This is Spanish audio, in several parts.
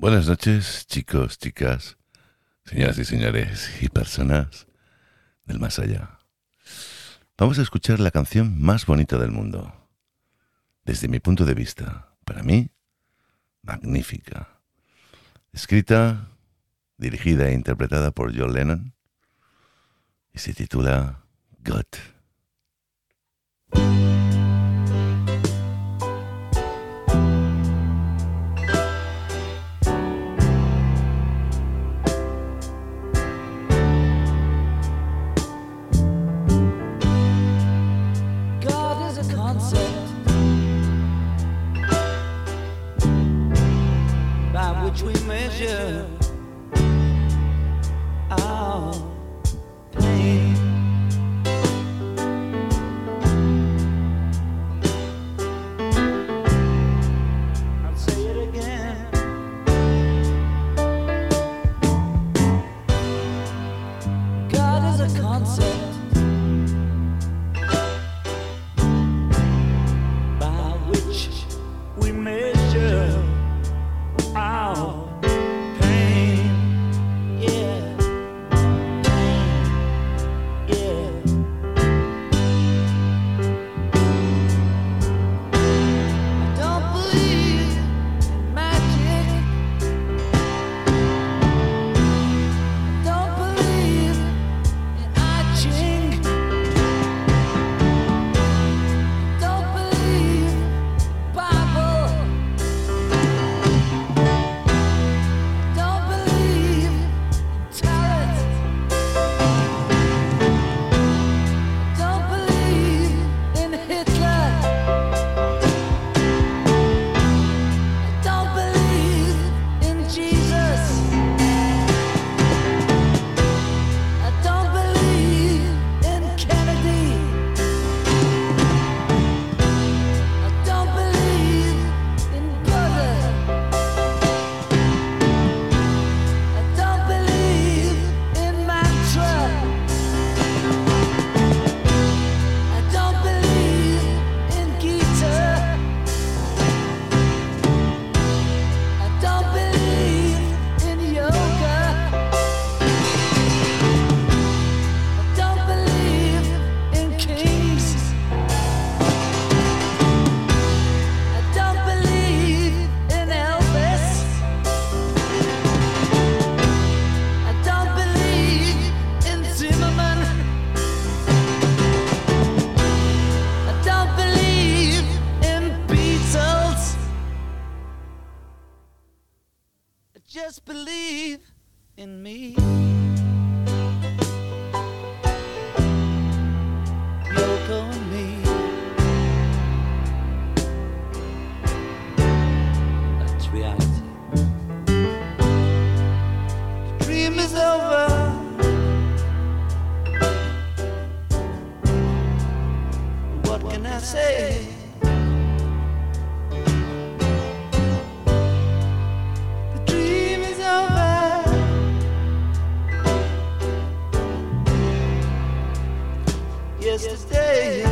Buenas noches, chicos, chicas, señoras y señores y personas del más allá. Vamos a escuchar la canción más bonita del mundo. Desde mi punto de vista, para mí, magnífica. Escrita, dirigida e interpretada por John Lennon y se titula God. what can I say? The dream is over. Yesterday.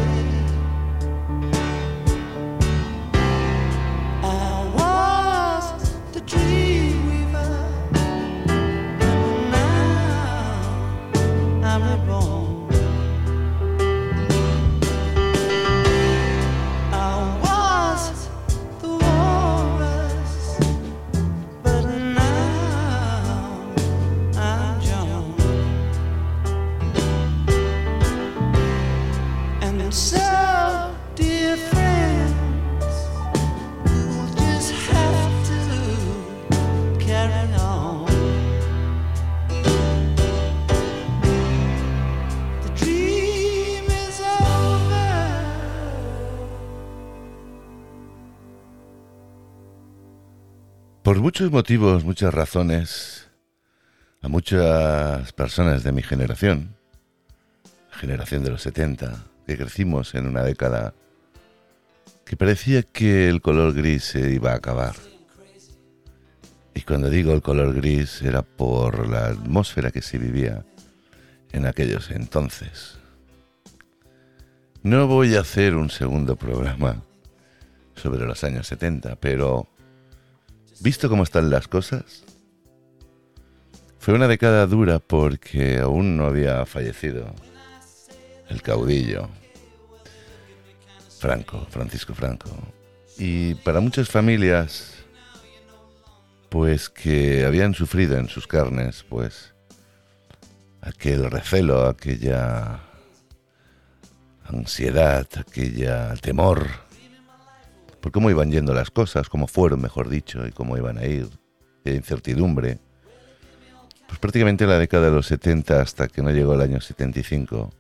Por muchos motivos, muchas razones, a muchas personas de mi generación, generación de los 70, que crecimos en una década que parecía que el color gris se iba a acabar. Y cuando digo el color gris era por la atmósfera que se vivía en aquellos entonces. No voy a hacer un segundo programa sobre los años 70, pero Visto cómo están las cosas, fue una década dura porque aún no había fallecido el caudillo Franco, Francisco Franco. Y para muchas familias, pues que habían sufrido en sus carnes, pues aquel recelo, aquella ansiedad, aquella temor por cómo iban yendo las cosas, cómo fueron, mejor dicho, y cómo iban a ir, de incertidumbre. Pues prácticamente la década de los 70 hasta que no llegó el año 75,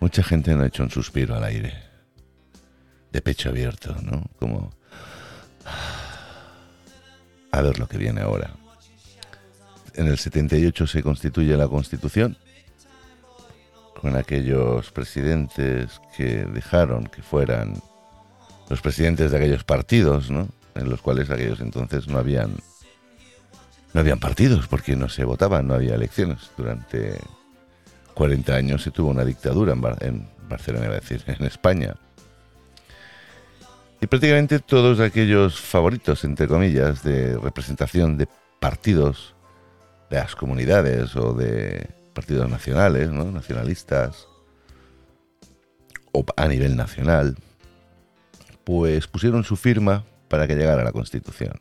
mucha gente no ha hecho un suspiro al aire, de pecho abierto, ¿no? Como a ver lo que viene ahora. En el 78 se constituye la Constitución con aquellos presidentes que dejaron que fueran los presidentes de aquellos partidos, ¿no? En los cuales aquellos entonces no habían no habían partidos porque no se votaban, no había elecciones. Durante 40 años se tuvo una dictadura en, en Barcelona, iba a decir, en España. Y prácticamente todos aquellos favoritos, entre comillas, de representación de partidos de las comunidades o de partidos nacionales, ¿no? nacionalistas, o a nivel nacional, pues pusieron su firma para que llegara la Constitución.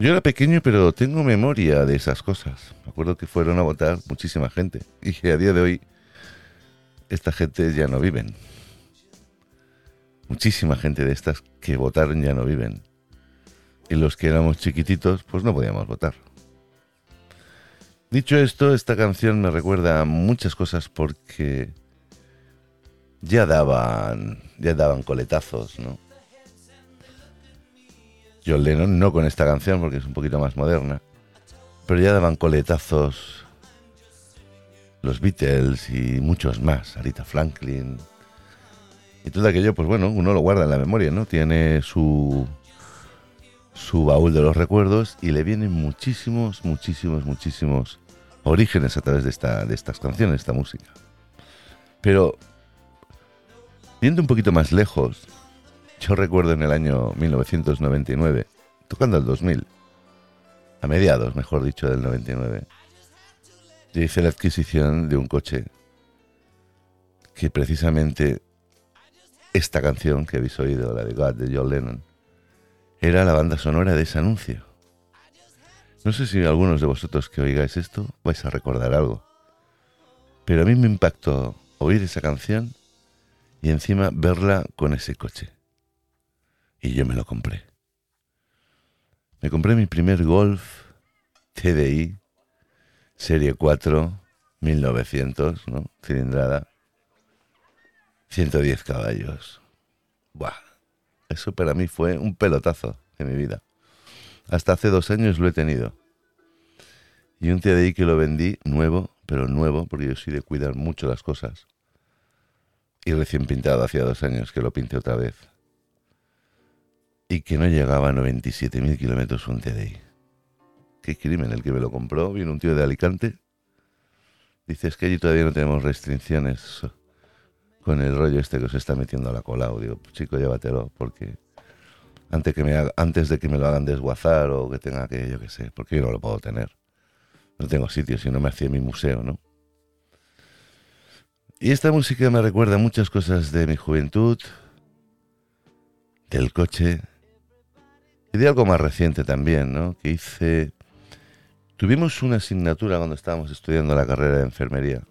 Yo era pequeño, pero tengo memoria de esas cosas. Me acuerdo que fueron a votar muchísima gente y que a día de hoy esta gente ya no viven. Muchísima gente de estas que votaron ya no viven. Y los que éramos chiquititos, pues no podíamos votar. Dicho esto, esta canción me recuerda a muchas cosas porque ya daban, ya daban coletazos, ¿no? John Lennon, no con esta canción porque es un poquito más moderna, pero ya daban coletazos los Beatles y muchos más, Arita Franklin. Y todo aquello, pues bueno, uno lo guarda en la memoria, ¿no? Tiene su, su baúl de los recuerdos y le vienen muchísimos, muchísimos, muchísimos orígenes a través de, esta, de estas canciones, esta música. Pero Viendo un poquito más lejos, yo recuerdo en el año 1999, tocando el 2000, a mediados, mejor dicho, del 99, yo hice la adquisición de un coche que precisamente esta canción que habéis oído, la de God de John Lennon, era la banda sonora de ese anuncio. No sé si algunos de vosotros que oigáis esto vais a recordar algo, pero a mí me impactó oír esa canción y encima verla con ese coche. Y yo me lo compré. Me compré mi primer Golf TDI, Serie 4, 1900, ¿no? Cilindrada. 110 caballos. Buah. Eso para mí fue un pelotazo de mi vida. Hasta hace dos años lo he tenido. Y un TDI que lo vendí nuevo, pero nuevo, porque yo soy de cuidar mucho las cosas y recién pintado hacía dos años que lo pinté otra vez. Y que no llegaba a 97.000 kilómetros un TDI. Qué crimen el que me lo compró. Vino un tío de Alicante. Dice, es que allí todavía no tenemos restricciones con el rollo este que os está metiendo a la cola. digo, pues, chico, llévatelo, porque antes, que me antes de que me lo hagan desguazar o que tenga que, yo qué sé, porque yo no lo puedo tener. No tengo sitio, si no me hacía mi museo, ¿no? Y esta música me recuerda muchas cosas de mi juventud, del coche y de algo más reciente también, ¿no? Que hice... Tuvimos una asignatura cuando estábamos estudiando la carrera de enfermería.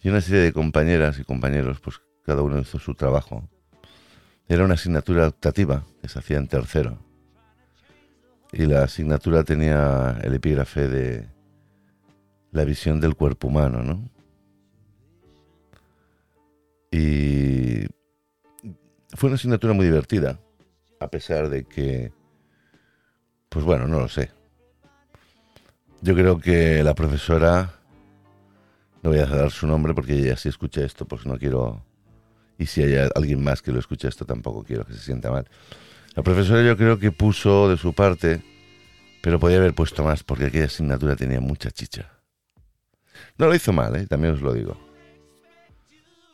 Y una serie de compañeras y compañeros, pues cada uno hizo su trabajo. Era una asignatura optativa que se hacía en tercero. Y la asignatura tenía el epígrafe de la visión del cuerpo humano, ¿no? Y fue una asignatura muy divertida, a pesar de que, pues bueno, no lo sé. Yo creo que la profesora, no voy a dar su nombre porque ella sí escucha esto, pues no quiero, y si hay alguien más que lo escucha esto, tampoco quiero que se sienta mal. La profesora yo creo que puso de su parte, pero podía haber puesto más porque aquella asignatura tenía mucha chicha. No lo hizo mal, ¿eh? también os lo digo.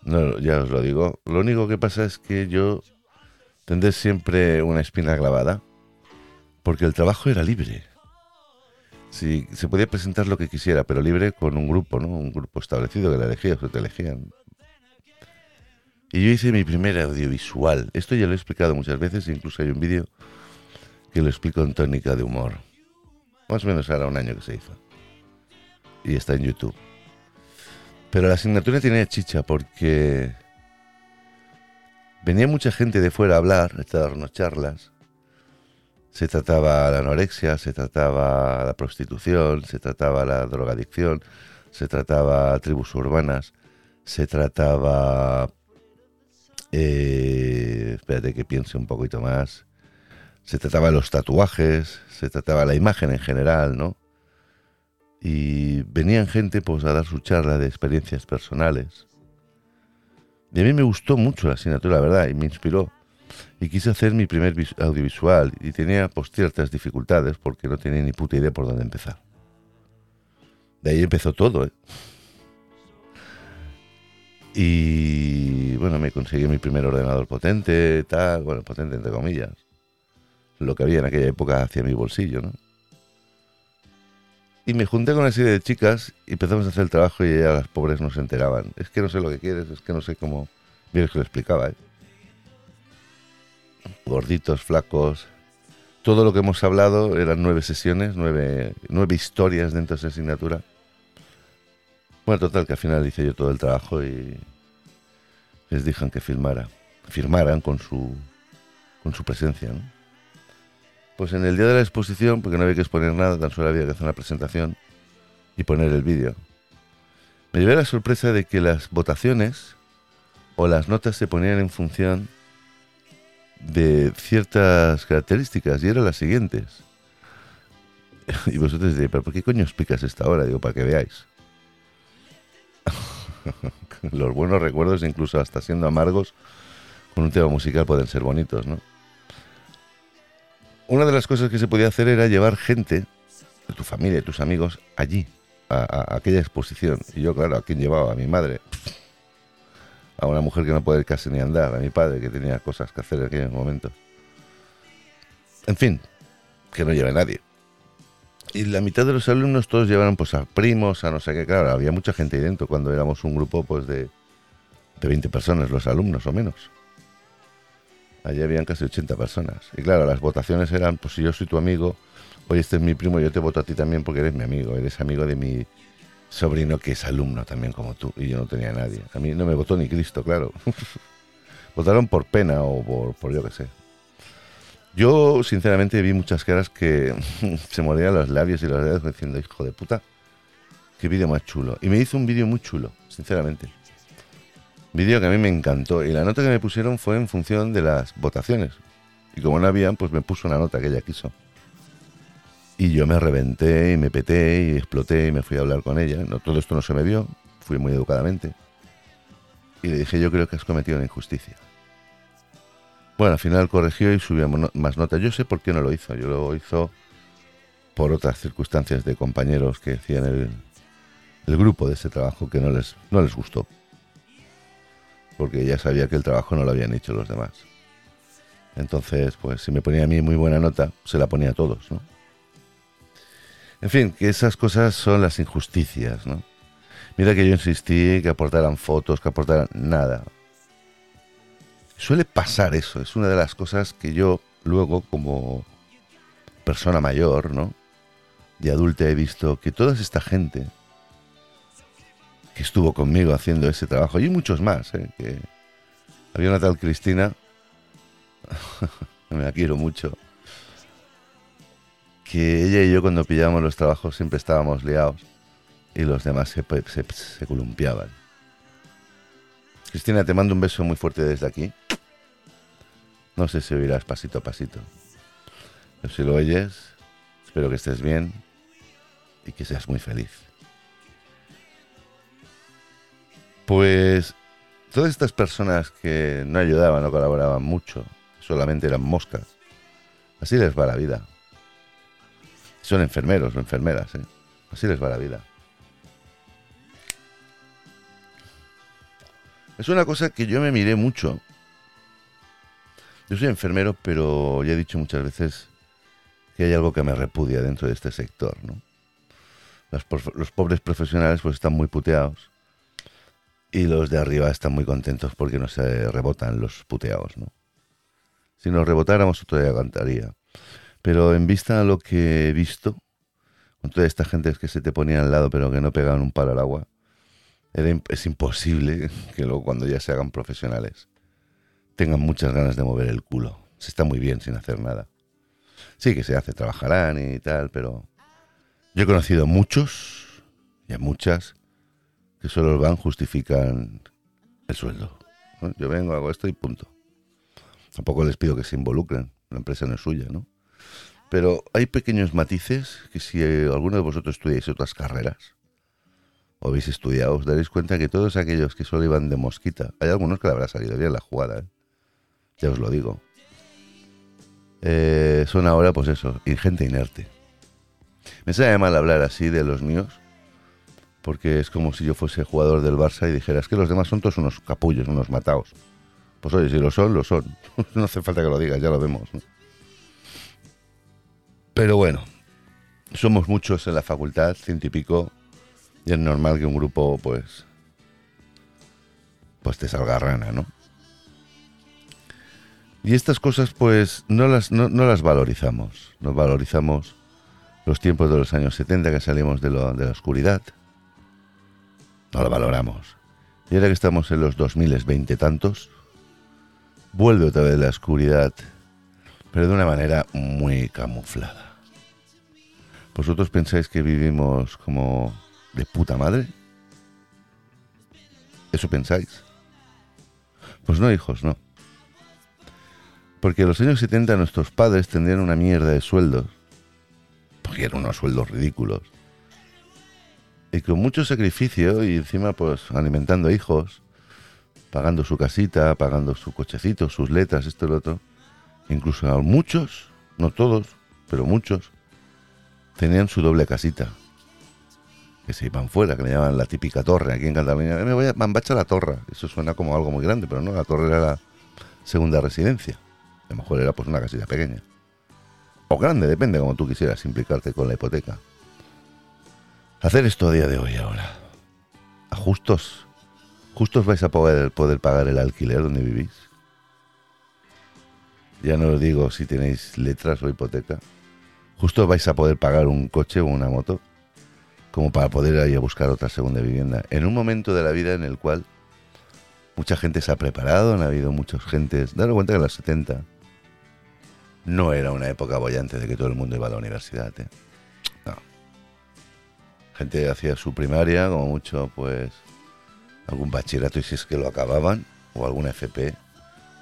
No, ya os lo digo. Lo único que pasa es que yo tendré siempre una espina clavada, porque el trabajo era libre. Sí, se podía presentar lo que quisiera, pero libre con un grupo, ¿no? Un grupo establecido que la elegía o te elegían. Y yo hice mi primer audiovisual. Esto ya lo he explicado muchas veces, incluso hay un vídeo que lo explico en tónica de humor. Más o menos ahora un año que se hizo. Y está en YouTube. Pero la asignatura tenía chicha porque venía mucha gente de fuera a hablar, a darnos charlas. Se trataba la anorexia, se trataba la prostitución, se trataba la drogadicción, se trataba tribus urbanas, se trataba... Eh, espérate que piense un poquito más. Se trataba los tatuajes, se trataba la imagen en general, ¿no? Y venían gente pues a dar su charla de experiencias personales. Y a mí me gustó mucho la asignatura, la verdad, y me inspiró y quise hacer mi primer audiovisual y tenía pues ciertas dificultades porque no tenía ni puta idea por dónde empezar. De ahí empezó todo, ¿eh? Y bueno, me conseguí mi primer ordenador potente, tal, bueno, potente entre comillas. Lo que había en aquella época hacia mi bolsillo, ¿no? Y me junté con una serie de chicas y empezamos a hacer el trabajo y ya las pobres no se enteraban. Es que no sé lo que quieres, es que no sé cómo... Mira, que lo explicaba, ¿eh? gorditos, flacos. Todo lo que hemos hablado eran nueve sesiones, nueve, nueve historias dentro de esa asignatura. Bueno, total, que al final hice yo todo el trabajo y les dijeron que filmara, firmaran con su, con su presencia. Pues en el día de la exposición, porque no había que exponer nada, tan solo había que hacer una presentación y poner el vídeo. Me llevé la sorpresa de que las votaciones o las notas se ponían en función de ciertas características y eran las siguientes. Y vosotros diréis, ¿pero por qué coño explicas esta hora? Digo, para que veáis. Los buenos recuerdos, incluso hasta siendo amargos, con un tema musical pueden ser bonitos, ¿no? Una de las cosas que se podía hacer era llevar gente de tu familia y tus amigos allí, a, aquella exposición. Y yo, claro, ¿a quién llevaba? A mi madre a una mujer que no puede casi ni andar, a mi padre que tenía cosas que hacer en aquellos momentos. En fin, que no lleve nadie. Y la mitad de los alumnos todos llevaron pues a primos, a no sé qué, claro, había mucha gente ahí dentro cuando éramos un grupo pues de, de 20 personas, los alumnos o menos. Allí habían casi 80 personas. Y claro, las votaciones eran, pues si yo soy tu amigo, oye, este es mi primo, yo te voto a ti también porque eres mi amigo, eres amigo de mi, sobrino que es alumno también como tú, y yo no tenía a nadie. A mí no me votó ni Cristo, claro. Votaron por pena o por, por yo qué sé. Yo, sinceramente, vi muchas caras que se mordían los labios y los dedos diciendo, hijo de puta, qué vídeo más chulo. Y me hizo un vídeo muy chulo, sinceramente. Vídeo que a mí me encantó. Y la nota que me pusieron fue en función de las votaciones. Y como no habían, pues me puso una nota que ella quiso. Y yo me reventé y me peté y exploté y me fui a hablar con ella. No, todo esto no se me vio, fui muy educadamente. Y le dije, yo creo que has cometido una injusticia. Bueno, al final corrigió y subió más notas. Yo sé por qué no lo hizo. Yo lo hizo por otras circunstancias de compañeros que hacían el, el grupo de ese trabajo que no les, no les gustó. Porque ya sabía que el trabajo no lo habían hecho los demás. Entonces, pues si me ponía a mí muy buena nota, se la ponía a todos, ¿no? En fin, que esas cosas son las injusticias, ¿no? Mira que yo insistí que aportaran fotos, que aportaran nada. Suele pasar eso, es una de las cosas que yo luego como persona mayor, ¿no? De adulta he visto que toda esta gente que estuvo conmigo haciendo ese trabajo, y muchos más, ¿eh? que había una tal Cristina, me la quiero mucho, que ella y yo cuando pillábamos los trabajos siempre estábamos liados y los demás se, se, columpiaban. Cristina, te mando un beso muy fuerte desde aquí. No sé si oirás pasito a pasito. Pero si lo oyes, espero que estés bien y que seas muy feliz. Pues todas estas personas que no ayudaban, no colaboraban mucho, solamente eran moscas, así les va la vida. Son enfermeros o enfermeras, ¿eh? Así les va la vida. Es una cosa que yo me miré mucho. Yo soy enfermero, pero ya he dicho muchas veces que hay algo que me repudia dentro de este sector, ¿no? los pobres profesionales pues están muy puteados y los de arriba están muy contentos porque no se rebotan los puteados, ¿no? Si nos rebotáramos, todavía cantaría. Pero en vista a lo que he visto, con toda esta gente que se te ponía al lado pero que no pegaban un palo al agua, es imposible que luego cuando ya se hagan profesionales tengan muchas ganas de mover el culo. Se está muy bien sin hacer nada. Sí que se hace, trabajarán y tal, pero yo he conocido muchos y a muchas que solo van, justifican el sueldo. Yo vengo, hago esto y punto. Tampoco les pido que se involucren, la empresa no es suya, ¿no? Pero hay pequeños matices que si alguno de vosotros estudiáis otras carreras o habéis estudiado, os daréis cuenta que todos aquellos que solo iban de mosquita, hay algunos que le habrá salido bien la jugada, ¿eh? ya os lo digo, eh, son ahora, pues eso, gente inerte. Me sabe mal hablar así de los míos, porque es como si yo fuese jugador del Barça y dijera, es que los demás son todos unos capullos, unos matados. Pues oye, si lo son, lo son. no hace falta que lo digas, ya lo vemos. Pero bueno, somos muchos en la facultad, ciento y pico, y es normal que un grupo, pues, pues te salga rana, ¿no? Y estas cosas, pues, no las, no, no las valorizamos. Nos valorizamos los tiempos de los años 70 que salimos de la oscuridad. No lo valoramos. Y ahora que estamos en los 2020 tantos, vuelve otra vez la oscuridad, pero de una manera muy camuflada. ¿Vosotros pensáis que vivimos como de puta madre? ¿Eso pensáis? Pues no, hijos, no. Porque en los años 70 nuestros padres tendrían una mierda de sueldos porque eran unos sueldos ridículos. Y con mucho sacrificio y encima pues alimentando hijos, pagando su casita, pagando su cochecito, sus letras, esto y lo otro. Incluso muchos, no todos, pero muchos, tenían su doble casita. Que se iban fuera, que le llaman la típica torre. Aquí en Cataluña, me voy a Mambacha la torre. Eso suena como algo muy grande, pero no, la torre era la segunda residencia. A lo mejor era pues una casita pequeña o grande, depende como tú quisieras implicarte con la hipoteca. Hacer esto a día de hoy ahora. A justos, justos vais a poder, pagar el alquiler donde vivís. Ya no os digo si tenéis letras o hipoteca. Justos vais a poder pagar un coche o una moto como para poder ir a buscar otra segunda vivienda. En un momento de la vida en el cual mucha gente se ha preparado, han habido muchas gentes, daros cuenta que en los 70 no era una época bollante de que todo el mundo iba a la universidad. ¿eh? Gente hacía su primaria, como mucho, pues algún bachillerato y si es que lo acababan, o alguna FP.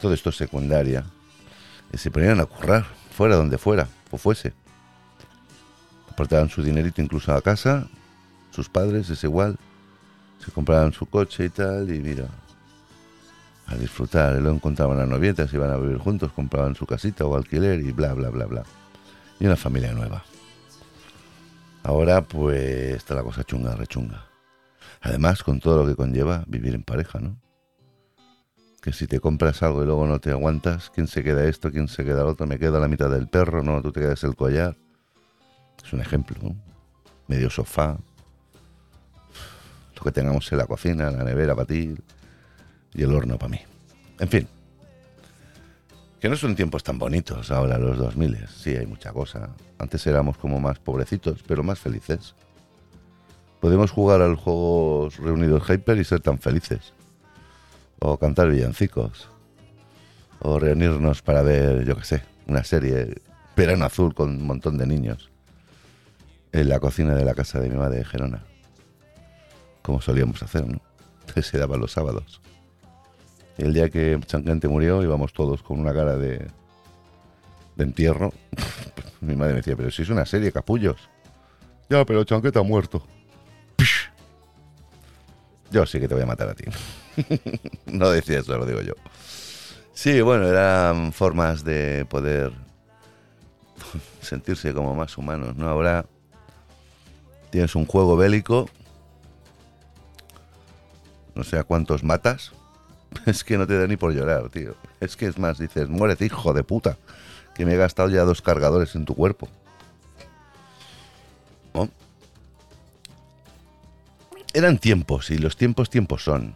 Todo esto es secundaria. Y se ponían a currar, fuera donde fuera, o fuese. Aportaban su dinerito incluso a casa, sus padres es igual. Se compraban su coche y tal, y mira, a disfrutar. Y luego encontraban a novietas, iban a vivir juntos, compraban su casita o alquiler y bla, bla, bla, bla. Y una familia nueva. Ahora pues está la cosa chunga, rechunga. Además, con todo lo que conlleva vivir en pareja, ¿no? Que si te compras algo y luego no te aguantas, ¿quién se queda esto? ¿Quién se queda el otro? Me queda la mitad del perro, no, tú te quedas el collar. Es un ejemplo, ¿no? Medio sofá. Lo que tengamos en la cocina, la nevera para ti, y el horno para mí. En fin, que no son tiempos tan bonitos ahora los 2000. Sí, hay mucha cosa. Antes éramos como más pobrecitos, pero más felices. Podemos jugar al juego reunidos Hyper y ser tan felices. O cantar villancicos. O reunirnos para ver, yo qué sé, una serie Verano Azul con un montón de niños. En la cocina de la casa de mi madre de Gerona. Como solíamos hacer, ¿no? Se daba los sábados. El día que Chanquete murió íbamos todos con una cara de, de entierro. Mi madre me decía, pero si es una serie, capullos. Ya, pero Chanquete ha muerto. Yo sí que te voy a matar a ti. no decía eso, lo digo yo. Sí, bueno, eran formas de poder sentirse como más humanos, ¿no? Ahora tienes un juego bélico, no sé a cuántos matas, es que no te da ni por llorar, tío. Es que es más, dices, muérete, hijo de puta, que me he gastado ya dos cargadores en tu cuerpo. Eran tiempos, y los tiempos tiempos son.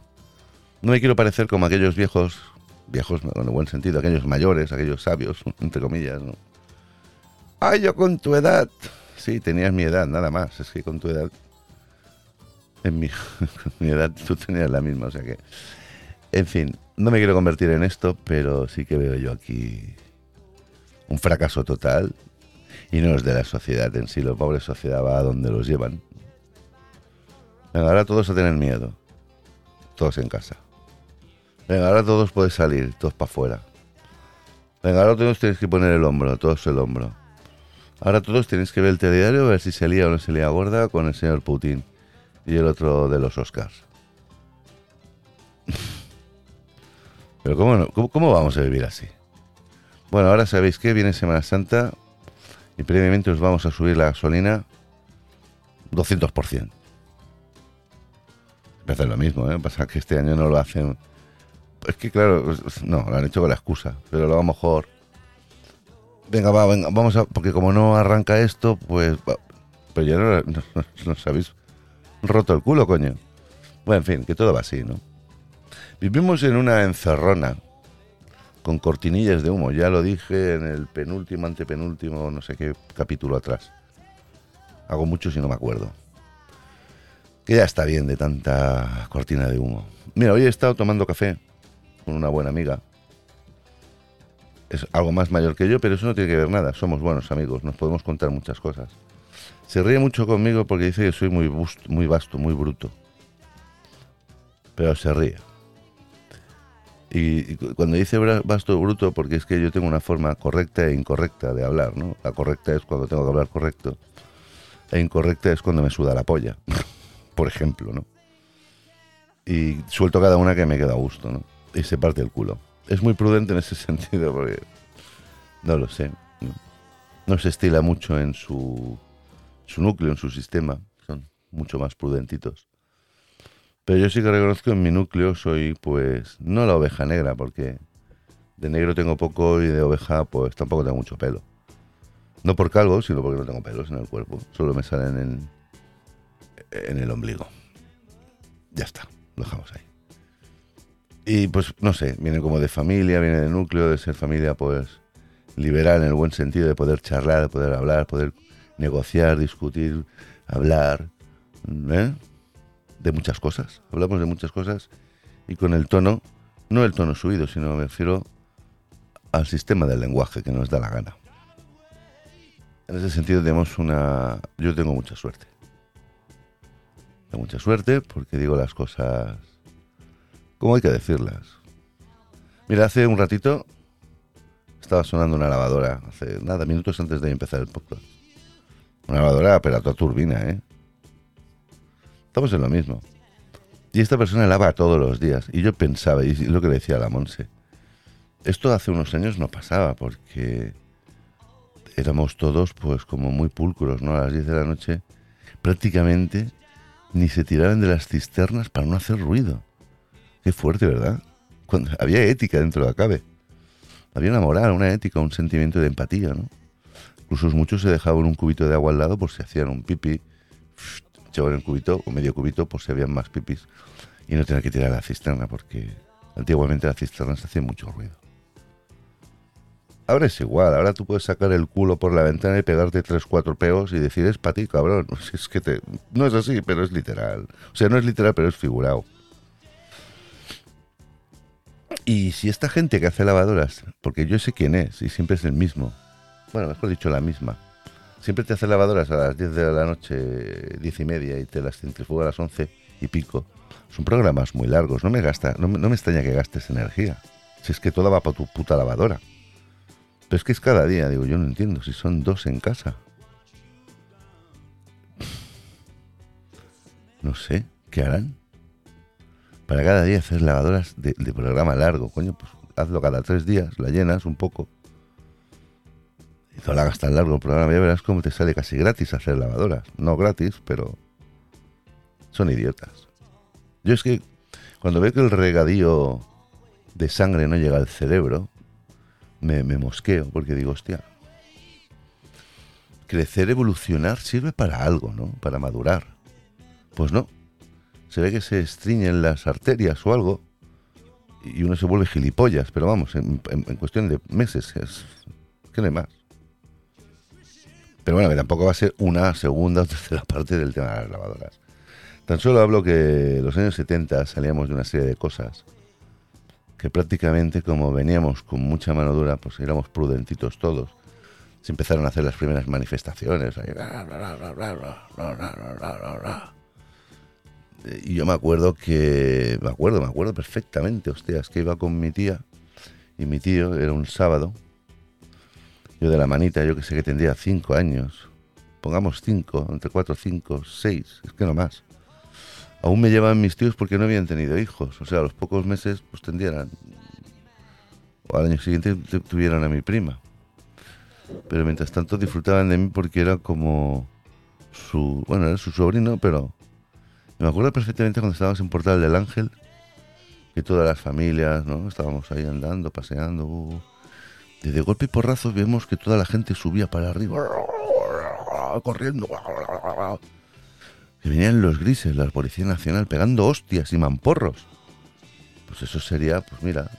No me quiero parecer como aquellos viejos, viejos en el buen sentido, aquellos mayores, aquellos sabios, entre comillas, ¿no? Ay, yo con tu edad. Sí, tenías mi edad, nada más. Es que con tu edad. En mi, mi edad tú tenías la misma, o sea que. En fin, no me quiero convertir en esto, pero sí que veo yo aquí un fracaso total. Y no es de la sociedad en sí, la pobre sociedad va a donde los llevan. Venga, ahora todos a tener miedo. Todos en casa. Venga, ahora todos pueden salir, todos para afuera. Venga, ahora todos tienes que poner el hombro, todos el hombro. Ahora todos tenéis que ver el telediario, a ver si se lía o no se lía gorda con el señor Putin y el otro de los Oscars. Pero ¿cómo, ¿cómo, vamos a vivir así? Bueno, ahora sabéis que viene Semana Santa y previamente os vamos a subir la gasolina 200%. Empezar lo mismo, ¿eh? Pasa que este año no lo hacen. Es que claro, no, lo han hecho con la excusa, pero lo a lo mejor. Venga, va, venga, vamos a. Porque como no arranca esto, pues. Pero ya no, no, no, sabéis roto el culo, coño. Bueno, en fin, que todo va así, ¿no? Vivimos en una encerrona con cortinillas de humo. Ya lo dije en el penúltimo, antepenúltimo, no sé qué capítulo atrás. Hago mucho si no me acuerdo. Que ya está bien de tanta cortina de humo. Mira, hoy he estado tomando café con una buena amiga. Es algo más mayor que yo, pero eso no tiene que ver nada. Somos buenos amigos, nos podemos contar muchas cosas. Se ríe mucho conmigo porque dice que soy muy, muy vasto, muy bruto. Pero se ríe. Y, cuando dice vasto bruto, porque es que yo tengo una forma correcta e incorrecta de hablar, ¿no? La correcta es cuando tengo que hablar correcto, e incorrecta es cuando me suda la polla, por ejemplo, ¿no? Y suelto cada una que me queda a gusto, ¿no? Y se parte el culo. Es muy prudente en ese sentido, porque no lo sé. No, se estila mucho en su, su núcleo, en su sistema. Son mucho más prudentitos. Pero yo sí que reconozco en mi núcleo soy, pues, no la oveja negra, porque de negro tengo poco y de oveja, pues tampoco tengo mucho pelo. No por calvo, sino porque no tengo pelos en el cuerpo. Solo me salen en, en el ombligo. Ya está, lo dejamos ahí. Y pues, no sé, viene como de familia, viene de núcleo, de ser familia, pues, liberal en el buen sentido, de poder charlar, de poder hablar, poder negociar, discutir, hablar. ¿eh? De muchas cosas, hablamos de muchas cosas y con el tono, no el tono subido, sino me refiero al sistema del lenguaje que nos da la gana. En ese sentido tenemos una... Yo tengo mucha suerte. Tengo mucha suerte porque digo las cosas como hay que decirlas. Mira, hace un ratito estaba sonando una lavadora, hace nada, minutos antes de empezar el podcast. Una lavadora, pero a toda turbina, ¿eh? Estamos en lo mismo. Y esta persona lava todos los días. Y yo pensaba, y lo que le decía a la Monse, esto hace unos años no pasaba porque éramos todos pues como muy pulcros, ¿no? A las 10 de la noche prácticamente ni se tiraban de las cisternas para no hacer ruido. Qué fuerte, ¿verdad? Cuando había ética dentro de la cabe. Había una moral, una ética, un sentimiento de empatía, ¿no? Incluso muchos se dejaban un cubito de agua al lado por si hacían un pipi echaban el cubito o medio cubito por si habían más pipis y no tener que tirar la cisterna porque antiguamente la cisterna se hacía mucho ruido. Ahora es igual, ahora tú puedes sacar el culo por la ventana y pegarte tres, cuatro peos y decir es para ti, cabrón. Es que. No es así, pero es literal. O sea, no es literal, pero es figurado. Y si esta gente que hace lavadoras, porque yo sé quién es y siempre es el mismo, bueno, mejor dicho, la misma, Siempre te hace lavadoras a las 10 de la noche, 10 y media, y te las centrifuga a las 11 y pico. Son programas muy largos, no me, gasta, no, me extraña que gastes energía. Si es que toda va para tu puta lavadora. Pero es que es cada día, digo, yo no entiendo, si son dos en casa. No sé, ¿qué harán? Para cada día hacer lavadoras de, de programa largo, coño, pues hazlo cada tres días, la llenas un poco no la hagas tan largo el programa, ya verás cómo te sale casi gratis hacer lavadoras. No gratis, pero son idiotas. Yo es que cuando veo que el regadío de sangre no llega al cerebro, me, mosqueo porque digo, hostia, crecer, evolucionar sirve para algo, ¿no? Para madurar. Pues no. Se ve que se estriñen las arterias o algo y uno se vuelve gilipollas, pero vamos, en, cuestión de meses, es, que no hay más. Pero bueno, que tampoco va a ser una segunda o tercera parte del tema de las lavadoras. Tan solo hablo que los años 70 salíamos de una serie de cosas que prácticamente como veníamos con mucha mano dura, pues éramos prudentitos todos. Se empezaron a hacer las primeras manifestaciones. Y yo me acuerdo que, me acuerdo, me acuerdo perfectamente, hostias, que iba con mi tía y mi tío, era un sábado, yo de la manita, yo que sé que tendría cinco años, pongamos cinco, entre cuatro, cinco, seis, es que no más. Aún me llevaban mis tíos porque no habían tenido hijos, o sea, a los pocos meses pues tendrían, o al año siguiente tuvieran a mi prima. Pero mientras tanto disfrutaban de mí porque era como su, bueno, era su sobrino, pero me acuerdo perfectamente cuando estábamos en Portal del Ángel, que todas las familias, ¿no? Estábamos ahí andando, paseando. Uh, y de golpe y porrazo vemos que toda la gente subía para arriba, corriendo. Que venían los grises, la Policía Nacional, pegando hostias y mamporros. Pues eso sería, pues mira,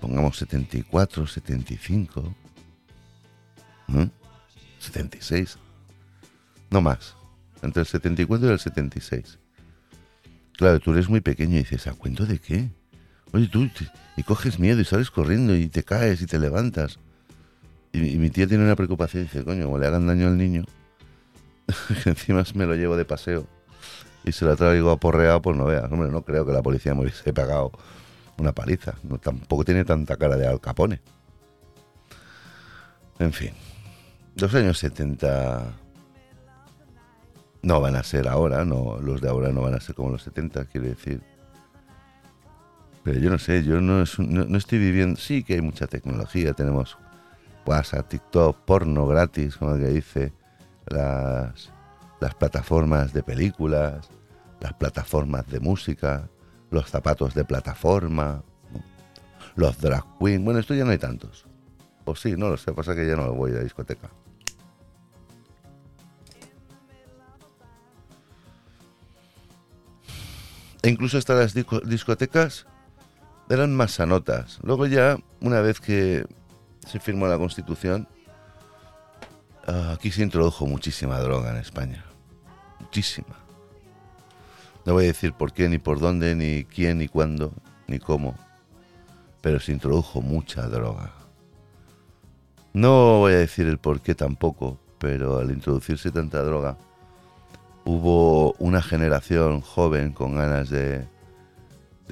pongamos 74, 75, 76, no más entre el 74 y el 76. Claro, tú eres muy pequeño y dices, ¿a cuento de qué? Oye, tú, y coges miedo y sales corriendo y te caes y te levantas. Y, mi tía tiene una preocupación y dice, coño, como le hagan daño al niño, que encima me lo llevo de paseo y se lo traigo aporreado, pues no veas. Hombre, no creo que la policía me hubiese pagado una paliza. No, tampoco tiene tanta cara de Al Capone. En fin, los años 70 no van a ser ahora, no, los de ahora no van a ser como los 70, quiere decir. Yo no sé, yo no, estoy viviendo. Sí que hay mucha tecnología, tenemos WhatsApp, TikTok, porno gratis, como que dice, las, las plataformas de películas, las plataformas de música, los zapatos de plataforma, los drag queen. Bueno, esto ya no hay tantos. O sí, no lo sé, pasa que ya no voy a discoteca. E incluso hasta las discotecas eran más sanotas. Luego ya, una vez que se firmó la Constitución, ah, aquí se introdujo muchísima droga en España. Muchísima. No voy a decir por qué, ni por dónde, ni quién, ni cuándo, ni cómo. Pero se introdujo mucha droga. No voy a decir el por qué tampoco, pero al introducirse tanta droga, hubo una generación joven con ganas de,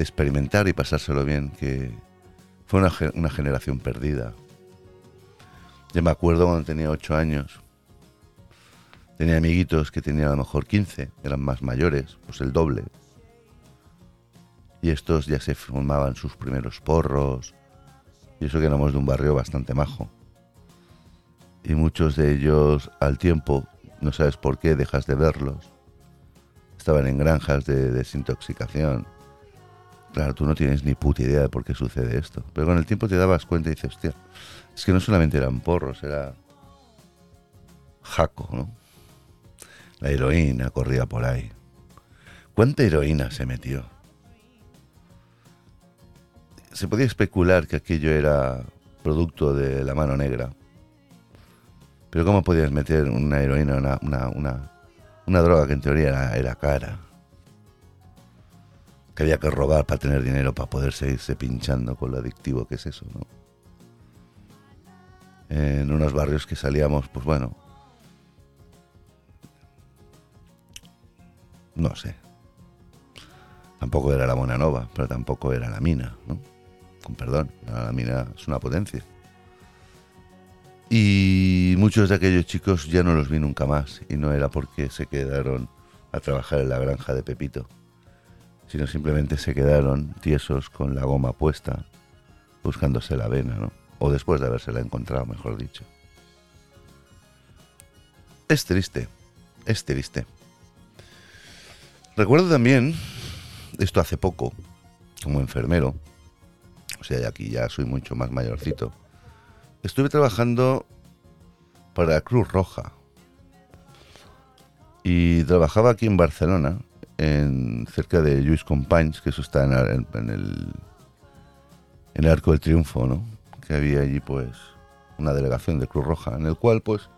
experimentar y pasárselo bien, que fue una, generación perdida. Yo me acuerdo cuando tenía 8 años, tenía amiguitos que tenían a lo mejor 15, eran más mayores, pues el doble. Y estos ya se formaban sus primeros porros, y eso que éramos de un barrio bastante majo. Y muchos de ellos al tiempo no sabes por qué, dejas de verlos. Estaban en granjas de desintoxicación. Claro, tú no tienes ni puta idea de por qué sucede esto. Pero con el tiempo te dabas cuenta y dices, hostia, es que no solamente eran porros, era jaco, ¿no? La heroína corría por ahí. ¿Cuánta heroína se metió? Se podía especular que aquello era producto de la mano negra pero ¿cómo podías meter una heroína, una, una, una, droga que en teoría era, cara? Que había que robar para tener dinero, para poder seguirse pinchando con lo adictivo que es eso, ¿no? En unos barrios que salíamos, pues bueno, no sé. Tampoco era la Bonanova, pero tampoco era la mina, ¿no? Con perdón, la mina es una potencia. Y muchos de aquellos chicos ya no los vi nunca más y no era porque se quedaron a trabajar en la granja de Pepito, sino simplemente se quedaron tiesos con la goma puesta, buscándose la vena, ¿no? O después de habérsela encontrado, mejor dicho. Es triste, es triste. Recuerdo también, esto hace poco, como enfermero, sea, aquí ya soy mucho más mayorcito. Estuve trabajando para la Cruz Roja. Y trabajaba aquí en Barcelona, en, cerca de Lluís Companys, que eso está en, el, en, el, Arco del Triunfo, ¿no? Que había allí, pues, una delegación de Cruz Roja, en el cual, pues,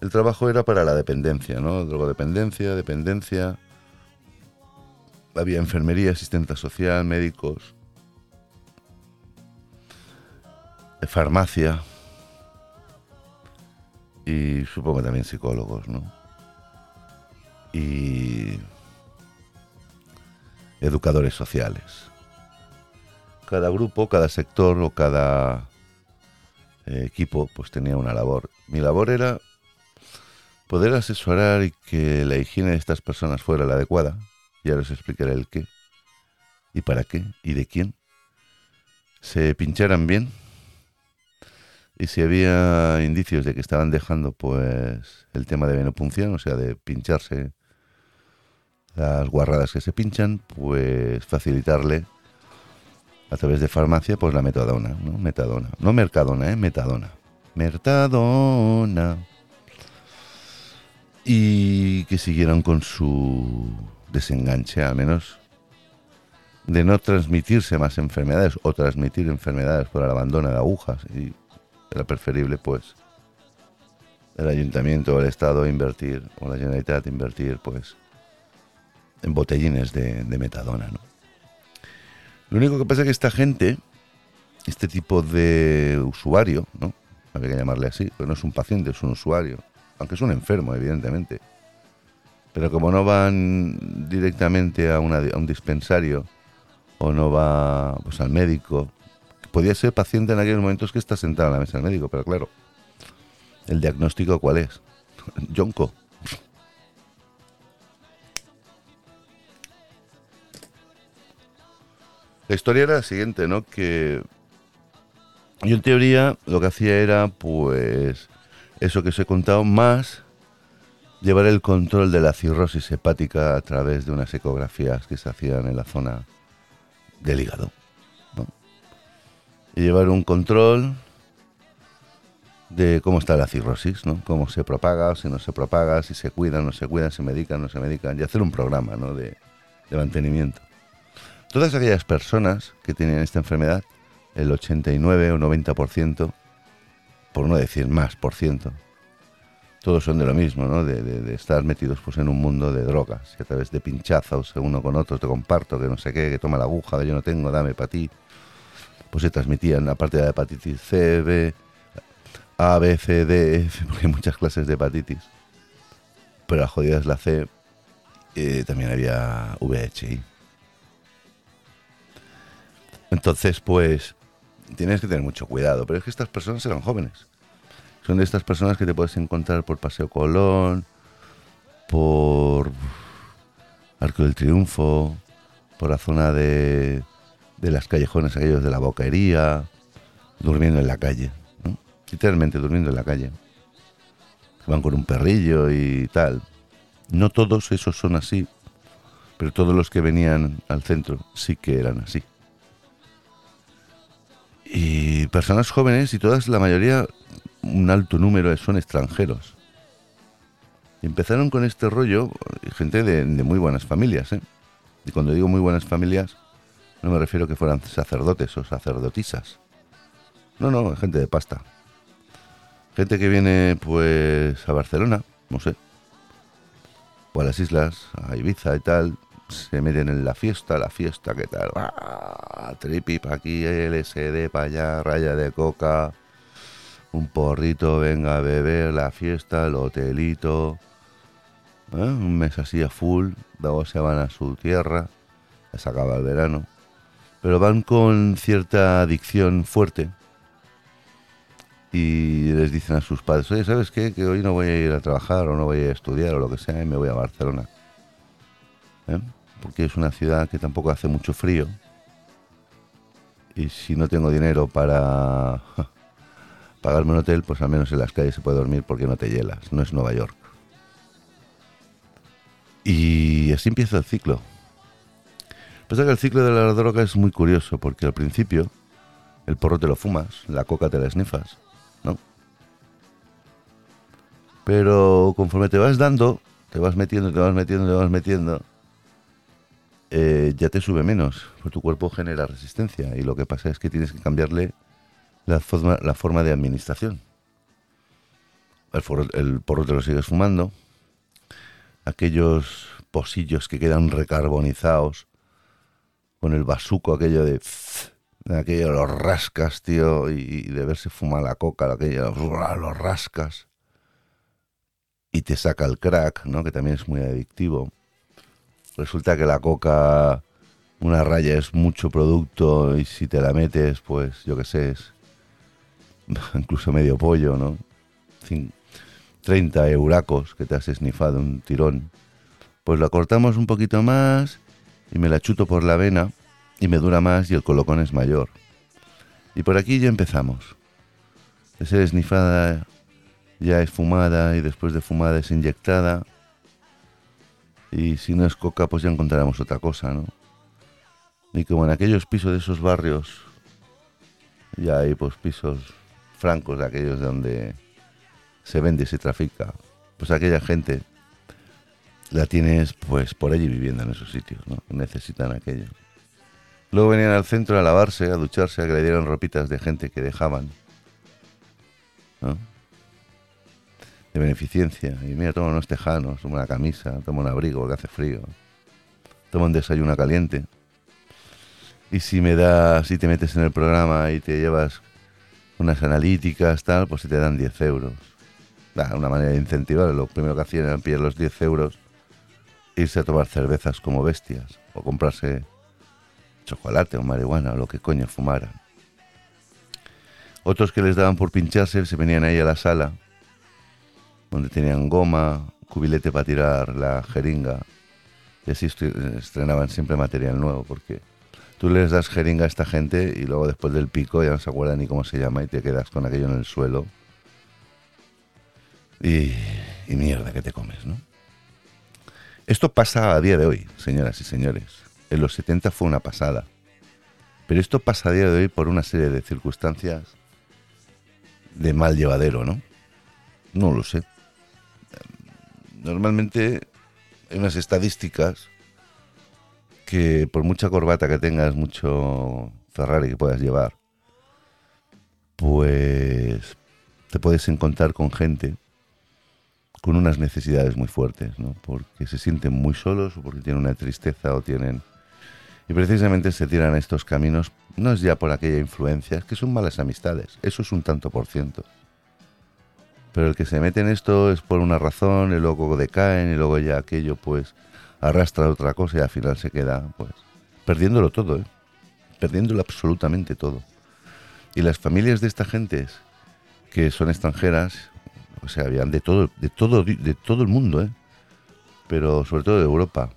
el trabajo era para la dependencia, ¿no? Drogodependencia, dependencia. Había enfermería, asistente social, médicos, farmacia y supongo también psicólogos, ¿no? Y educadores sociales. Cada grupo, cada sector o cada eh, equipo pues tenía una labor. Mi labor era poder asesorar y que la higiene de estas personas fuera la adecuada. Ya les explicaré el qué y para qué y de quién. Se pincharan bien y si había indicios de que estaban dejando pues el tema de venopunción, o sea, de pincharse las guarradas que se pinchan, pues facilitarle a través de farmacia pues la metadona, ¿no? Metadona. No mercadona, ¿eh? Metadona. Metadona. Y que siguieran con su desenganche, al menos de no transmitirse más enfermedades o transmitir enfermedades por el abandono de agujas y era preferible pues el ayuntamiento o el Estado invertir, o la Generalitat invertir pues en botellines de, metadona, ¿no? Lo único que pasa es que esta gente, este tipo de usuario, ¿no? Habría que llamarle así, pero no es un paciente, es un usuario, aunque es un enfermo, evidentemente. Pero como no van directamente a, a un dispensario o no va pues, al médico podía ser paciente en aquellos momentos que está sentado en la mesa del médico, pero claro, ¿el diagnóstico cuál es? Yonko. La historia era la siguiente, ¿no? Que yo en teoría lo que hacía era, pues, eso que os he contado, más llevar el control de la cirrosis hepática a través de unas ecografías que se hacían en la zona del hígado y llevar un control de cómo está la cirrosis, ¿no? Cómo se propaga, si no se propaga, si se cuidan, no se cuidan, se medican, no se medican, y hacer un programa, ¿no? de mantenimiento. Todas aquellas personas que tienen esta enfermedad, el 89 o 90%, por no decir más por ciento, todos son de lo mismo, ¿no? De, estar metidos pues, en un mundo de drogas, y a través de pinchazos, uno con otro, te comparto, que no sé qué, que toma la aguja, que yo no tengo, dame para ti pues se transmitían, aparte de la hepatitis C, B, A, B, C, D, F, porque hay muchas clases de hepatitis. Pero la jodida es la C, eh, también había VHI. Entonces, pues, tienes que tener mucho cuidado. Pero es que estas personas eran jóvenes. Son de estas personas que te puedes encontrar por Paseo Colón, por Arco del Triunfo, por la zona de de las callejones aquellos de la boquería, durmiendo en la calle, literalmente durmiendo en la calle. Van con un perrillo y tal. No todos esos son así, pero todos los que venían al centro sí que eran así. Y personas jóvenes y todas, la mayoría, un alto número son extranjeros. Empezaron con este rollo, gente de, de muy buenas familias, ¿eh? Y cuando digo muy buenas familias, no me refiero a que fueran sacerdotes o sacerdotisas. No, no, gente de pasta. Gente que viene pues a Barcelona, no sé, o a las islas, a Ibiza y tal, se meten en la fiesta, la fiesta, ¿qué tal? ¡Ah! Tripip aquí, LSD para allá, raya de coca, un porrito, venga a beber, la fiesta, el hotelito, ¿eh? un mes así a full, luego se van a su tierra, se acaba el verano pero van con cierta adicción fuerte y les dicen a sus padres, oye, ¿sabes qué? Que hoy no voy a ir a trabajar o no voy a estudiar o lo que sea y me voy a Barcelona. ¿Eh? Porque es una ciudad que tampoco hace mucho frío y si no tengo dinero para pagarme un hotel, pues al menos en las calles se puede dormir porque no te hielas, no es Nueva York. Y así empieza el ciclo. Pasa que el ciclo de la droga es muy curioso porque al principio El porro te lo fumas, la coca te la snifas, ¿no? Pero conforme te vas dando, te vas metiendo, te vas metiendo, te vas metiendo, eh, ya te sube menos, porque tu cuerpo genera resistencia y lo que pasa es que tienes que cambiarle la forma, la forma de administración. El, porro te lo sigues fumando, aquellos posillos que quedan recarbonizados con el basuco aquello de aquello lo rascas, tío, y, de verse fumar la coca, aquello lo rascas y te saca el crack, ¿no? Que también es muy adictivo. Resulta que la coca, una raya es mucho producto y si te la metes, pues yo qué sé, es incluso medio pollo, ¿no? 30 euracos que te has esnifado un tirón. Pues la cortamos un poquito más y me la chuto por la vena y me dura más y el colocón es mayor. Y por aquí ya empezamos. De ser esnifada ya es fumada y después de fumada es inyectada. Y si no es coca, pues ya encontraremos otra cosa, ¿no? Y como en aquellos pisos de esos barrios, ya hay pues pisos francos, de aquellos donde se vende y se trafica, pues aquella gente la tienes pues por allí viviendo en esos sitios, ¿no? Necesitan aquello. Luego venían al centro a lavarse, a ducharse, a que le dieran ropitas de gente que dejaban, ¿no? De beneficencia. Y mira, toma unos tejanos, toma una camisa, toma un abrigo porque hace frío, toma un desayuno caliente. Y si me das, si te metes en el programa y te llevas unas analíticas, tal, pues si te dan 10 euros. una manera de incentivar. Lo primero que hacían era pillar los 10 euros, irse a tomar cervezas como bestias, o comprarse chocolate o marihuana, o lo que coño fumaran. Otros que les daban por pincharse se venían ahí a la sala donde tenían goma, cubilete para tirar la jeringa. Y así estrenaban siempre material nuevo, porque tú les das jeringa a esta gente y luego después del pico ya no se acuerdan ni cómo se llama y te quedas con aquello en el suelo. Y, y mierda que te comes, ¿no? Esto pasa a día de hoy, señoras y señores. En los 70 fue una pasada. Pero esto pasa a día de hoy por una serie de circunstancias de mal llevadero, ¿no? No lo sé normalmente hay unas estadísticas que por mucha corbata que tengas, mucho Ferrari que puedas llevar, pues te puedes encontrar con gente con unas necesidades muy fuertes, ¿no? Porque se sienten muy solos o porque tienen una tristeza o tienen... Y precisamente se tiran a estos caminos, no es ya por aquella influencia, es que son malas amistades, eso es un tanto por ciento. Pero el que se mete en esto es por una razón, y luego decaen, y luego ya aquello pues arrastra otra cosa y al final se queda pues perdiéndolo todo, ¿eh? perdiéndolo absolutamente todo. Y las familias de esta gente que son extranjeras, o sea, habían de todo, de todo, de todo el mundo, ¿eh? pero sobre todo de Europa.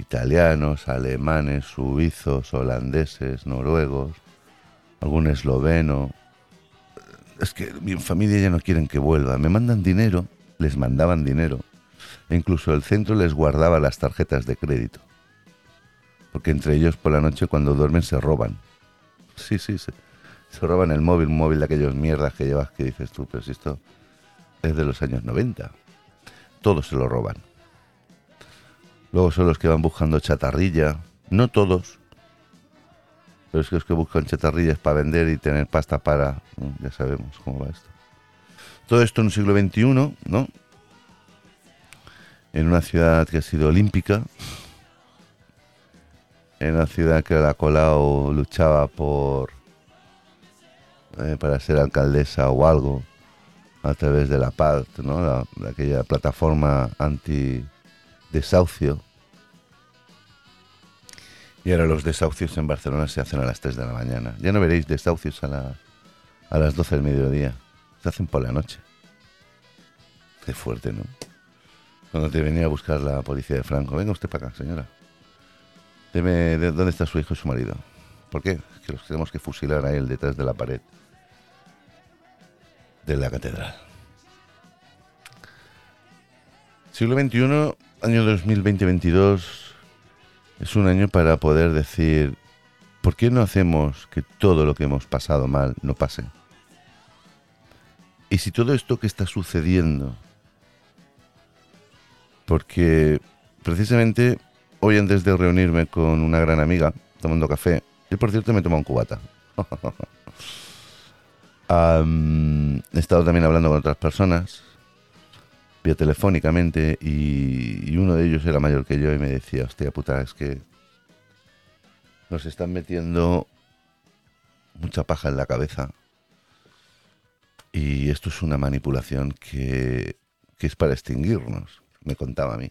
Italianos, alemanes, suizos, holandeses, noruegos, algún esloveno, es que mi familia ya no quieren que vuelva. Me mandan dinero, les mandaban dinero. E incluso el centro les guardaba las tarjetas de crédito. Porque entre ellos por la noche cuando duermen se roban. Sí, sí, se, se roban el móvil, móvil de aquellos mierdas que llevas que dices tú, pero si esto es de los años 90. Todos se lo roban. Luego son los que van buscando chatarrilla. No todos, es que los que buscan chatarrillas para vender y tener pasta para, ya sabemos cómo va esto. Todo esto en el siglo XXI, ¿no? En una ciudad que ha sido olímpica, en una ciudad que la Colau luchaba por eh, para ser alcaldesa o algo a través de la paz, ¿no? de aquella plataforma anti desahucio y ahora los desahucios en Barcelona se hacen a las 3 de la mañana. Ya no veréis desahucios a, a las 12 del mediodía. Se hacen por la noche. Qué fuerte, ¿no? Cuando te venía a buscar la policía de Franco. Venga usted para acá, señora. Deme de dónde está su hijo y su marido. ¿Por qué? que los tenemos que fusilar a él detrás de la pared de la catedral. Siglo XXI, año 2020-22 es un año para poder decir, ¿por qué no hacemos que todo lo que hemos pasado mal no pase? Y si todo esto que está sucediendo, porque precisamente hoy antes de reunirme con una gran amiga, tomando café, y por cierto me toma un cubata. he estado también hablando con otras personas, vía telefónicamente, y, y, uno de ellos era mayor que yo y me decía, hostia puta, es que nos están metiendo mucha paja en la cabeza y esto es una manipulación que, es para extinguirnos, me contaba a mí.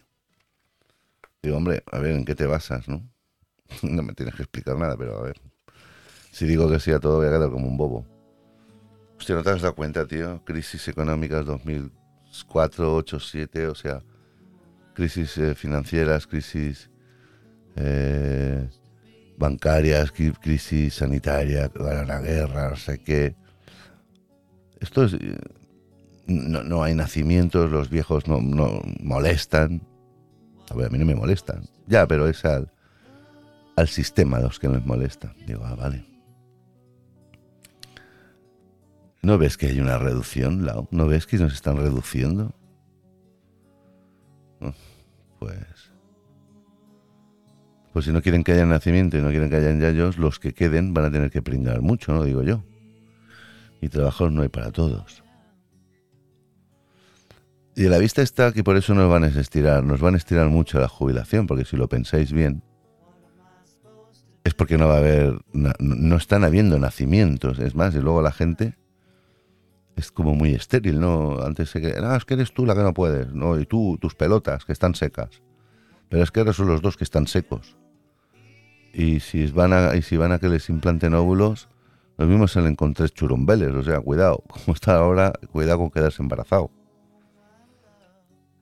Digo, hombre, a ver, ¿en qué te basas, no? no me tienes que explicar nada, pero a ver. Si digo que sí a todo, voy a quedar como un bobo. Hostia, ¿no te has dado cuenta, tío? Crisis económicas 2004, 8, 7, o sea, crisis eh, financieras, crisis eh, bancarias, crisis sanitaria, la guerra, no sé qué. Esto es, no, hay nacimientos, los viejos no, molestan. A ver, mí no me molestan. Ya, pero es al, al sistema los que les molesta. Digo, ah, vale. ¿No ves que hay una reducción, Lau? ¿No ves que nos están reduciendo? Pues. Pues si no quieren que haya nacimiento y no quieren que haya yayos, los que queden van a tener que pringar mucho, ¿no? Digo yo y trabajo no hay para todos. Y la vista está que por eso nos van a estirar, nos van a estirar mucho la jubilación, porque si lo pensáis bien, es porque no va a haber, no, están habiendo nacimientos, es más, y luego la gente es como muy estéril, ¿no? Antes se que, ah, es que eres tú la que no puedes, ¿no? Y tú, tus pelotas, que están secas. Pero es que ahora son los dos que están secos. Y si van a, y si van a que les implanten óvulos, lo mismo se le encontré churumbeles, o sea, cuidado, como está ahora, cuidado con quedarse embarazado.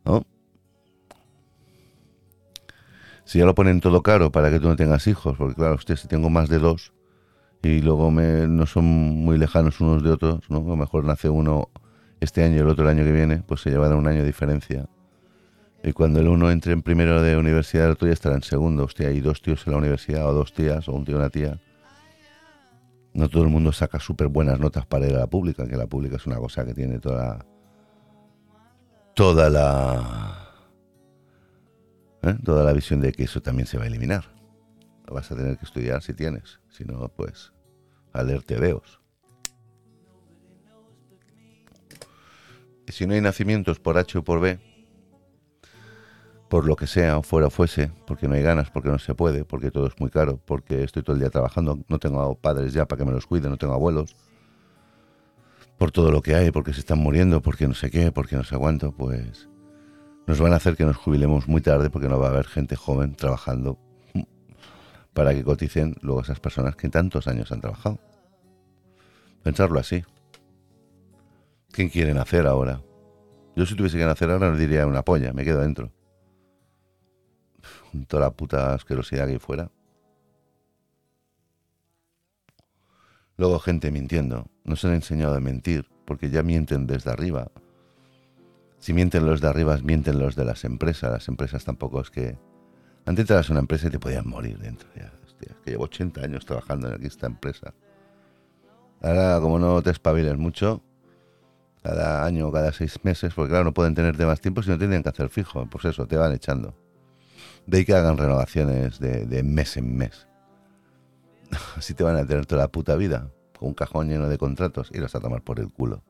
¿No? Si ya lo ponen todo caro para que tú no tengas hijos, porque claro, usted si tengo más de dos y luego me, no son muy lejanos unos de otros, ¿no? A lo mejor nace uno este año y el otro el año que viene, pues se llevará un año de diferencia. Y cuando el uno entre en primero de universidad, el otro ya estará en segundo. Hostia, hay dos tíos en la universidad, o dos tías, o un tío y una tía no todo el mundo saca súper buenas notas para ir a la pública, que la pública es una cosa que tiene toda, toda la, ¿eh? toda la visión de que eso también se va a eliminar. Vas a tener que estudiar si tienes, si no, pues a leer tebeos. Y si no hay nacimientos por H o por B, por lo que sea, o fuera fuese, porque no hay ganas, porque no se puede, porque todo es muy caro, porque estoy todo el día trabajando, no tengo padres ya para que me los cuiden, no tengo abuelos, por todo lo que hay, porque se están muriendo, porque no sé qué, porque no sé cuánto, pues nos van a hacer que nos jubilemos muy tarde porque no va a haber gente joven trabajando para que coticen luego esas personas que tantos años han trabajado. Pensarlo así. ¿Quién quieren hacer ahora? Yo si tuviese que nacer ahora no diría una polla, me quedo dentro toda la puta asquerosidad que hay fuera. Luego gente mintiendo. No se han enseñado a mentir, porque ya mienten desde arriba. Si mienten los de arriba, mienten los de las empresas. Las empresas tampoco es que... Antes te das una empresa y te podían morir dentro. Ya, que llevo 80 años trabajando en esta empresa. Ahora, como no te espabiles mucho, cada año, cada seis meses, porque claro, no pueden tenerte más tiempo si no tienen que hacer fijo. Pues eso, te van echando. De ahí que hagan renovaciones de, mes en mes. Así te van a tener toda la puta vida, con un cajón lleno de contratos, y los a tomar por el culo.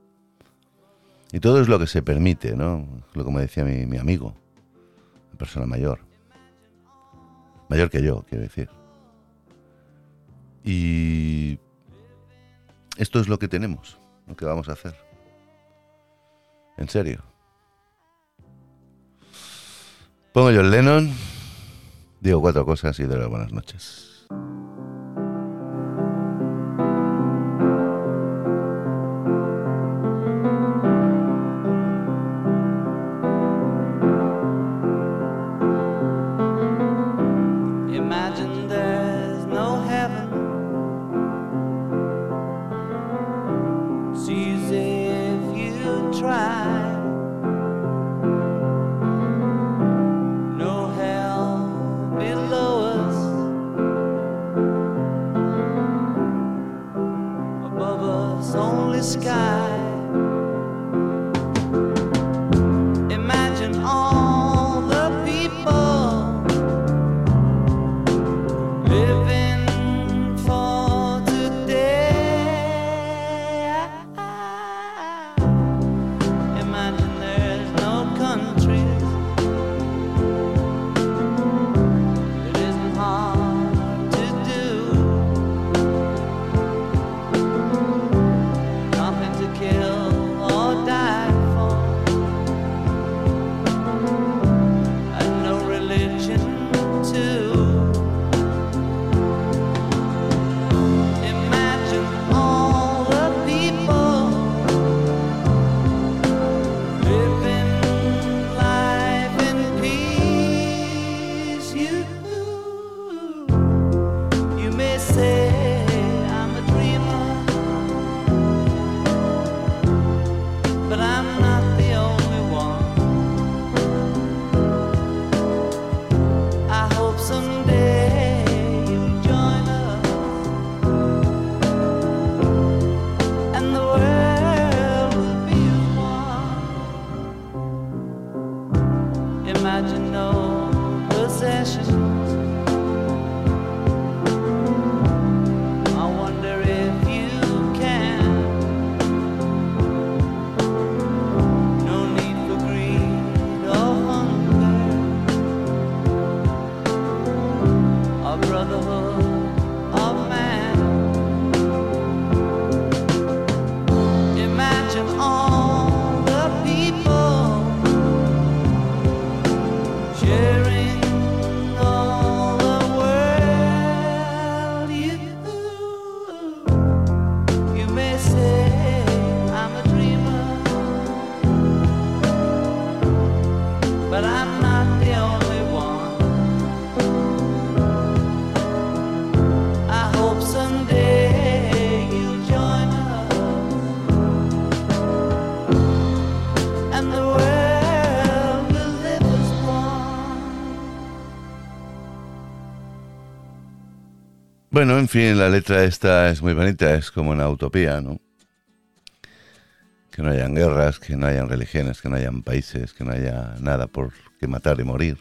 Y todo es lo que se permite, ¿no? Lo me decía mi, mi amigo, persona mayor. Mayor que yo, quiero decir. Y esto es lo que tenemos, lo que vamos a hacer. En serio. Pongo yo el Lennon. Digo cuatro cosas y doy las buenas noches. Bueno, en fin, la letra esta es muy bonita, es como una utopía, ¿no? Que no hayan guerras, que no hayan religiones, que no hayan países, que no haya nada por que matar y morir.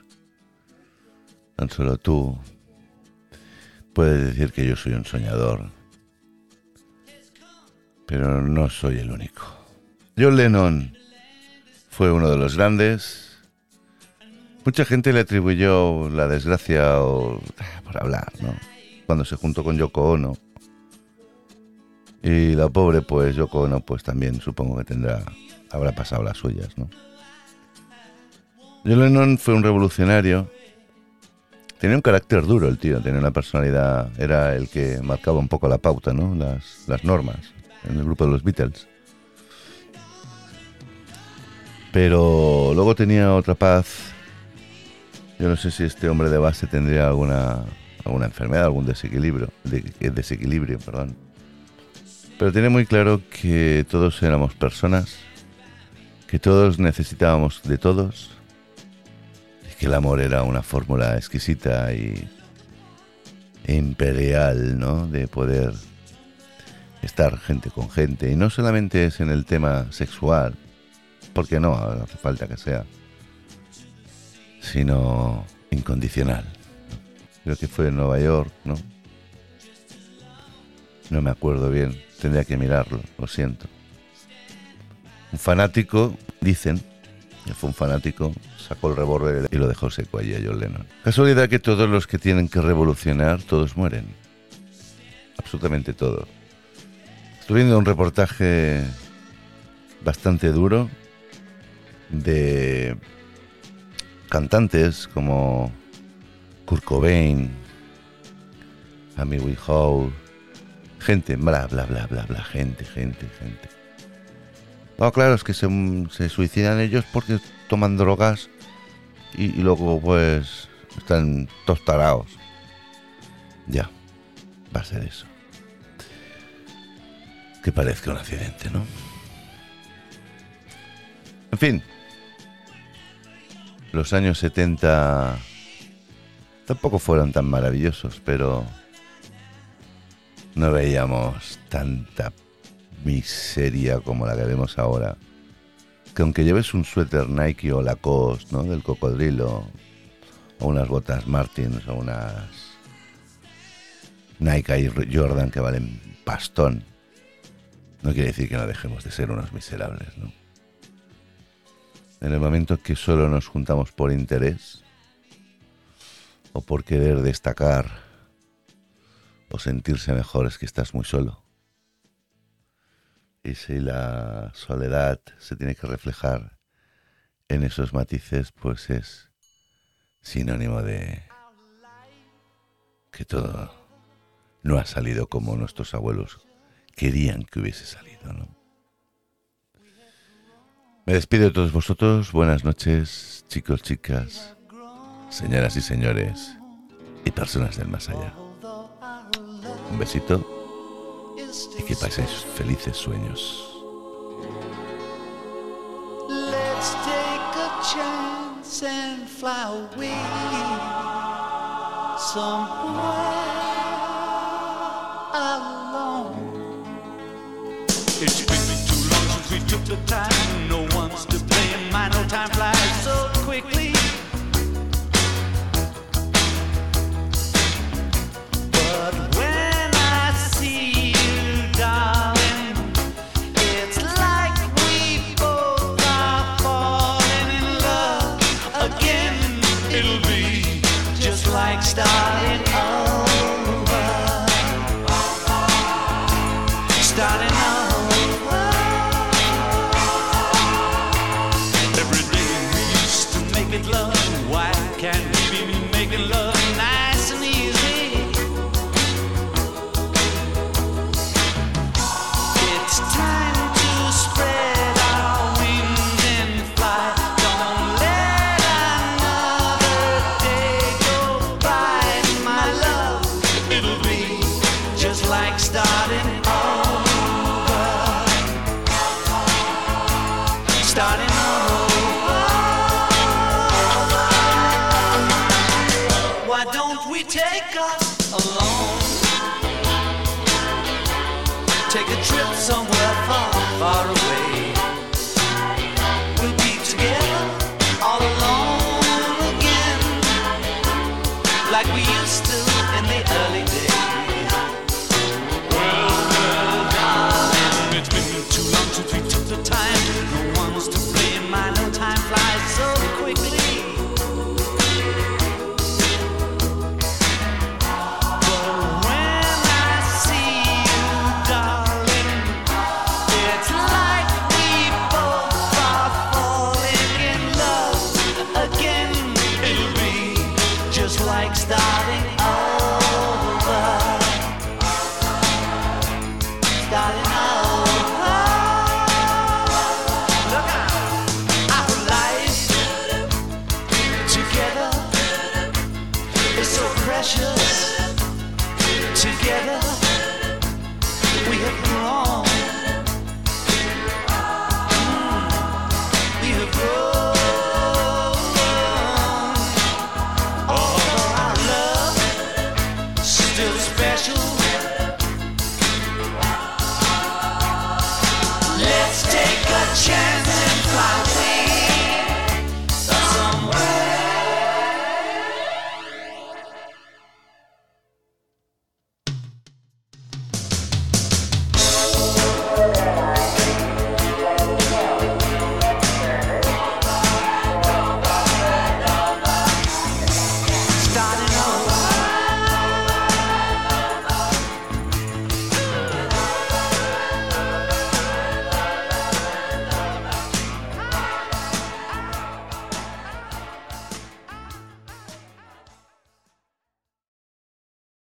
Tan solo tú puedes decir que yo soy un soñador, pero no soy el único. John Lennon fue uno de los grandes. Mucha gente le atribuyó la desgracia o por hablar, ¿no? Cuando se juntó con Yoko Ono. Y la pobre, pues Yoko Ono, pues también supongo que tendrá, habrá pasado las suyas, ¿no? John Lennon fue un revolucionario. Tenía un carácter duro el tío, tenía una personalidad, era el que marcaba un poco la pauta, ¿no? Las, las normas en el grupo de los Beatles. Pero luego tenía otra paz. Yo no sé si este hombre de base tendría alguna alguna enfermedad, algún desequilibrio, desequilibrio, perdón. Pero tiene muy claro que todos éramos personas, que todos necesitábamos de todos, que el amor era una fórmula exquisita y imperial, ¿no? De poder estar gente con gente. Y no solamente es en el tema sexual, porque no, hace falta que sea, sino incondicional creo que fue en Nueva York, ¿no? No me acuerdo bien, tendría que mirarlo, lo siento. Un fanático, dicen, que fue un fanático, sacó el revólver y lo dejó seco allí a John Lennon. Casualidad que todos los que tienen que revolucionar, todos mueren. Absolutamente todos. Estuve viendo un reportaje bastante duro de cantantes como Kurt Cobain, Amy gente, bla, bla, bla, bla, bla, gente, gente, gente. No, claro, es que se, suicidan ellos porque toman drogas y, luego pues están tostarados. Ya, va a ser eso. Que parezca un accidente, ¿no? En fin, los años 70 Tampoco fueron tan maravillosos, pero no veíamos tanta miseria como la que vemos ahora. Que aunque lleves un suéter Nike o Lacoste, ¿no? Del cocodrilo, o unas botas Martins, o unas Nike y Jordan que valen pastón, no quiere decir que no dejemos de ser unos miserables, ¿no? En el momento que solo nos juntamos por interés, o por querer destacar o sentirse mejor es que estás muy solo. Y si la soledad se tiene que reflejar en esos matices, pues es sinónimo de que todo no ha salido como nuestros abuelos querían que hubiese salido, ¿no? Me despido de todos vosotros. Buenas noches, chicos, chicas señoras y señores y personas del más allá. Un besito y que paséis felices sueños. Let's take a chance and fly away somewhere alone. It's been too long since we took the time. No one's to blame. My no time